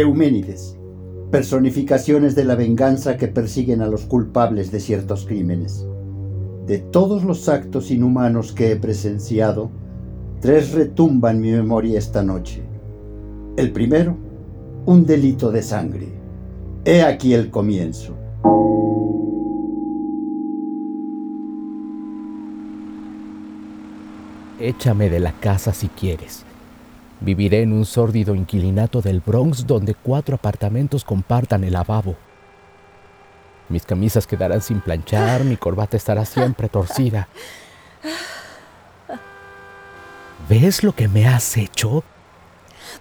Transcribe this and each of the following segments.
Euménides, personificaciones de la venganza que persiguen a los culpables de ciertos crímenes. De todos los actos inhumanos que he presenciado, tres retumban mi memoria esta noche. El primero, un delito de sangre. He aquí el comienzo. Échame de la casa si quieres. Viviré en un sórdido inquilinato del Bronx donde cuatro apartamentos compartan el lavabo. Mis camisas quedarán sin planchar, mi corbata estará siempre torcida. ¿Ves lo que me has hecho?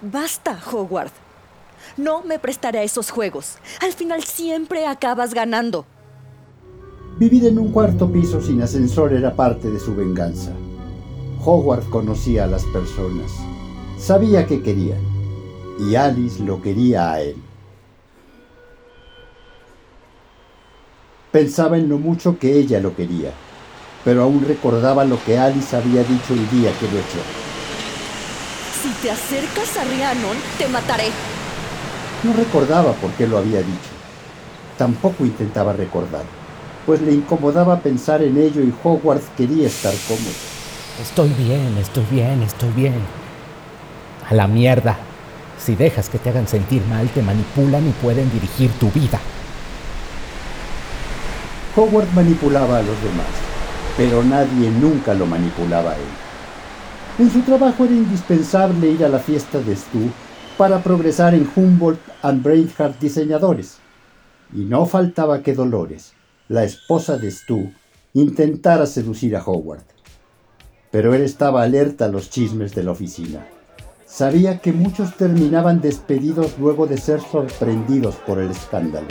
Basta, Howard. No me prestaré a esos juegos. Al final siempre acabas ganando. Vivir en un cuarto piso sin ascensor era parte de su venganza. Howard conocía a las personas, sabía que querían, y Alice lo quería a él. Pensaba en lo mucho que ella lo quería, pero aún recordaba lo que Alice había dicho el día que lo echó. Si te acercas a Rhiannon, te mataré. No recordaba por qué lo había dicho. Tampoco intentaba recordar, pues le incomodaba pensar en ello y Howard quería estar cómodo. Estoy bien, estoy bien, estoy bien. A la mierda. Si dejas que te hagan sentir mal, te manipulan y pueden dirigir tu vida. Howard manipulaba a los demás, pero nadie nunca lo manipulaba a él. En su trabajo era indispensable ir a la fiesta de Stu para progresar en Humboldt and Brainhart diseñadores. Y no faltaba que Dolores, la esposa de Stu, intentara seducir a Howard pero él estaba alerta a los chismes de la oficina. Sabía que muchos terminaban despedidos luego de ser sorprendidos por el escándalo.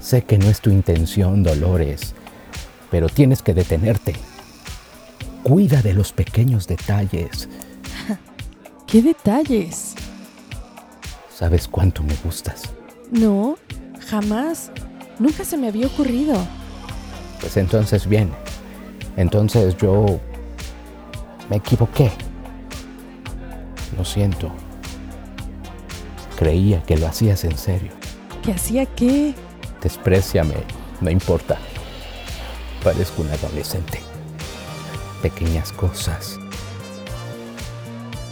Sé que no es tu intención, Dolores, pero tienes que detenerte. Cuida de los pequeños detalles. ¿Qué detalles? ¿Sabes cuánto me gustas? No, jamás. Nunca se me había ocurrido. Pues entonces bien. Entonces yo me equivoqué. Lo siento. Creía que lo hacías en serio. ¿Que hacía qué? Despreciame, no importa. Parezco un adolescente. Pequeñas cosas.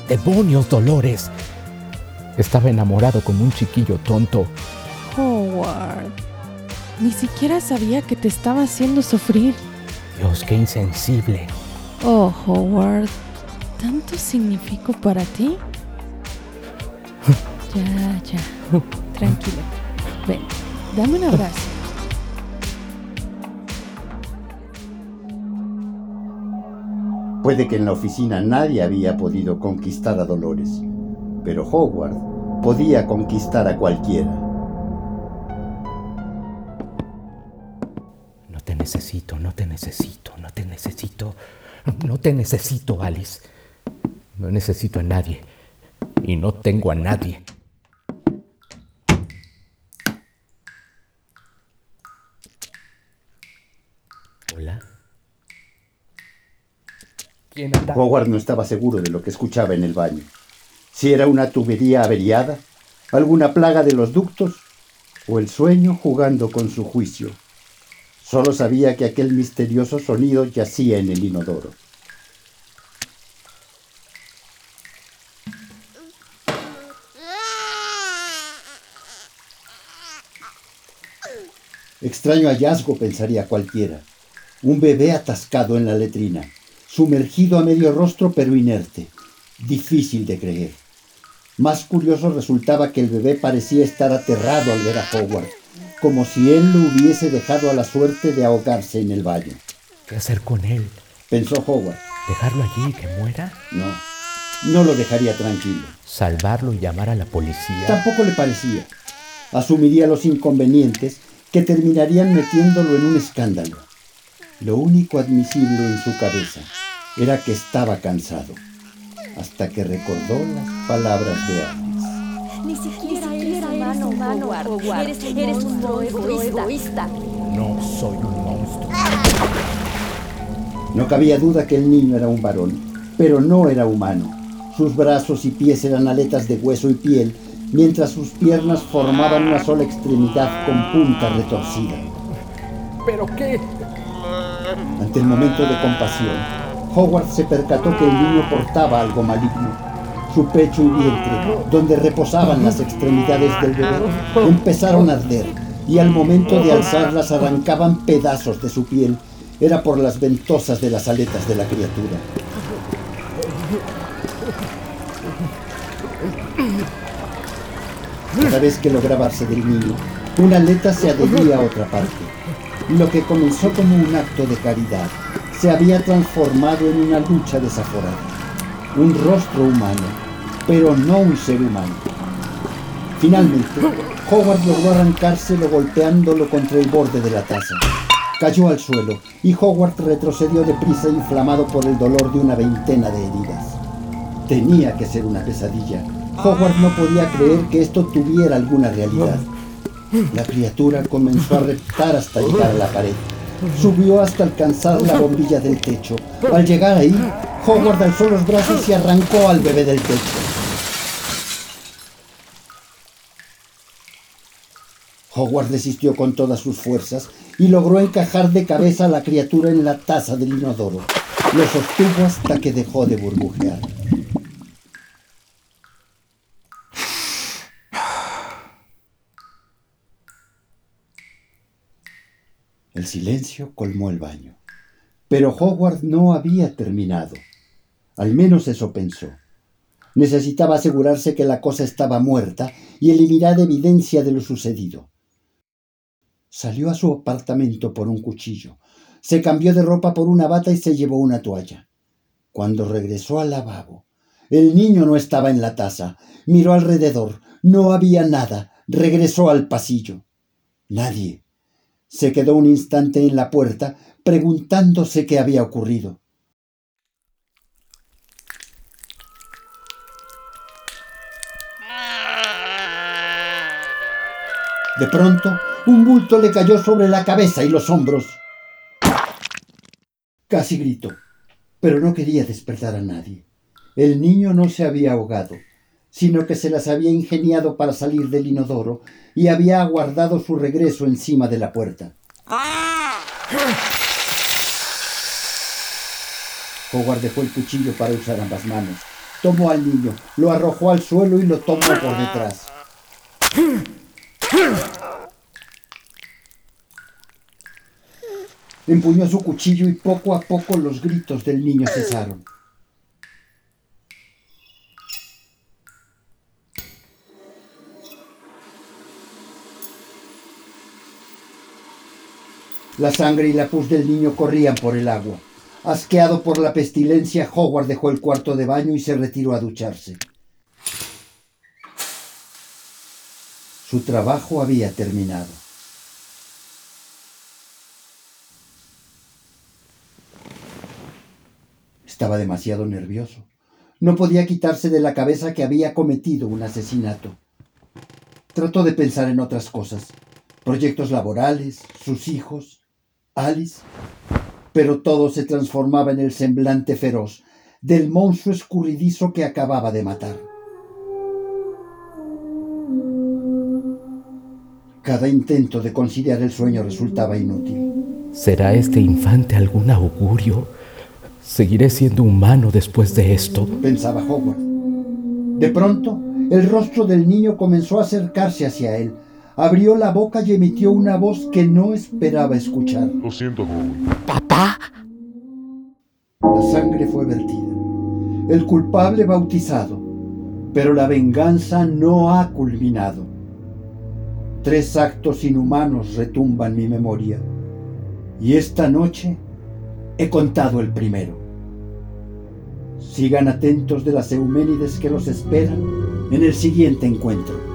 ¡Demonios, Dolores! Estaba enamorado como un chiquillo tonto. Howard. Ni siquiera sabía que te estaba haciendo sufrir. Dios, qué insensible. Oh, Howard, ¿tanto significo para ti? ya, ya. Tranquilo. Ven, dame un abrazo. Puede que en la oficina nadie había podido conquistar a Dolores, pero Howard podía conquistar a cualquiera. Necesito, no te necesito, no te necesito, no te necesito, Alice. No necesito a nadie y no tengo a nadie. Hola. ¿Quién Howard no estaba seguro de lo que escuchaba en el baño. Si era una tubería averiada, alguna plaga de los ductos o el sueño jugando con su juicio. Solo sabía que aquel misterioso sonido yacía en el inodoro. Extraño hallazgo, pensaría cualquiera. Un bebé atascado en la letrina, sumergido a medio rostro pero inerte. Difícil de creer. Más curioso resultaba que el bebé parecía estar aterrado al ver a Howard como si él lo hubiese dejado a la suerte de ahogarse en el baño. ¿Qué hacer con él? Pensó Howard. ¿Dejarlo allí y que muera? No, no lo dejaría tranquilo. ¿Salvarlo y llamar a la policía? Tampoco le parecía. Asumiría los inconvenientes que terminarían metiéndolo en un escándalo. Lo único admisible en su cabeza era que estaba cansado, hasta que recordó las palabras de Alice. Ni siquiera Eres, un monstruo egoísta. No soy un monstruo. No cabía duda que el niño era un varón, pero no era humano. Sus brazos y pies eran aletas de hueso y piel, mientras sus piernas formaban una sola extremidad con punta retorcida. ¿Pero qué? Ante el momento de compasión, Howard se percató que el niño portaba algo maligno. Su pecho y vientre, donde reposaban las extremidades del bebé, empezaron a arder y al momento de alzarlas arrancaban pedazos de su piel. Era por las ventosas de las aletas de la criatura. Cada vez que lograba del niño, una aleta se adhería a otra parte. Lo que comenzó como un acto de caridad se había transformado en una lucha desaforada. Un rostro humano, pero no un ser humano. Finalmente, Howard logró arrancárselo golpeándolo contra el borde de la taza. Cayó al suelo y Howard retrocedió deprisa inflamado por el dolor de una veintena de heridas. Tenía que ser una pesadilla, Howard no podía creer que esto tuviera alguna realidad. La criatura comenzó a reptar hasta llegar a la pared. Subió hasta alcanzar la bombilla del techo. Al llegar ahí, Howard alzó los brazos y arrancó al bebé del techo. Howard resistió con todas sus fuerzas y logró encajar de cabeza a la criatura en la taza del inodoro. Lo sostuvo hasta que dejó de burbujear. El silencio colmó el baño. Pero Howard no había terminado. Al menos eso pensó. Necesitaba asegurarse que la cosa estaba muerta y eliminar evidencia de lo sucedido. Salió a su apartamento por un cuchillo, se cambió de ropa por una bata y se llevó una toalla. Cuando regresó al lavabo, el niño no estaba en la taza. Miró alrededor. No había nada. Regresó al pasillo. Nadie. Se quedó un instante en la puerta preguntándose qué había ocurrido. De pronto, un bulto le cayó sobre la cabeza y los hombros. Casi gritó, pero no quería despertar a nadie. El niño no se había ahogado sino que se las había ingeniado para salir del inodoro y había aguardado su regreso encima de la puerta. Howard dejó el cuchillo para usar ambas manos. Tomó al niño, lo arrojó al suelo y lo tomó por detrás. Empuñó su cuchillo y poco a poco los gritos del niño cesaron. La sangre y la pus del niño corrían por el agua. Asqueado por la pestilencia, Howard dejó el cuarto de baño y se retiró a ducharse. Su trabajo había terminado. Estaba demasiado nervioso. No podía quitarse de la cabeza que había cometido un asesinato. Trató de pensar en otras cosas, proyectos laborales, sus hijos, Alice, pero todo se transformaba en el semblante feroz del monstruo escurridizo que acababa de matar. Cada intento de conciliar el sueño resultaba inútil. ¿Será este infante algún augurio? ¿Seguiré siendo humano después de esto? Pensaba Howard. De pronto, el rostro del niño comenzó a acercarse hacia él, abrió la boca y emitió una voz que no esperaba escuchar. Lo siento, joven. ¿Papá? La sangre fue vertida. El culpable bautizado. Pero la venganza no ha culminado. Tres actos inhumanos retumban mi memoria. Y esta noche he contado el primero. Sigan atentos de las Euménides que los esperan en el siguiente encuentro.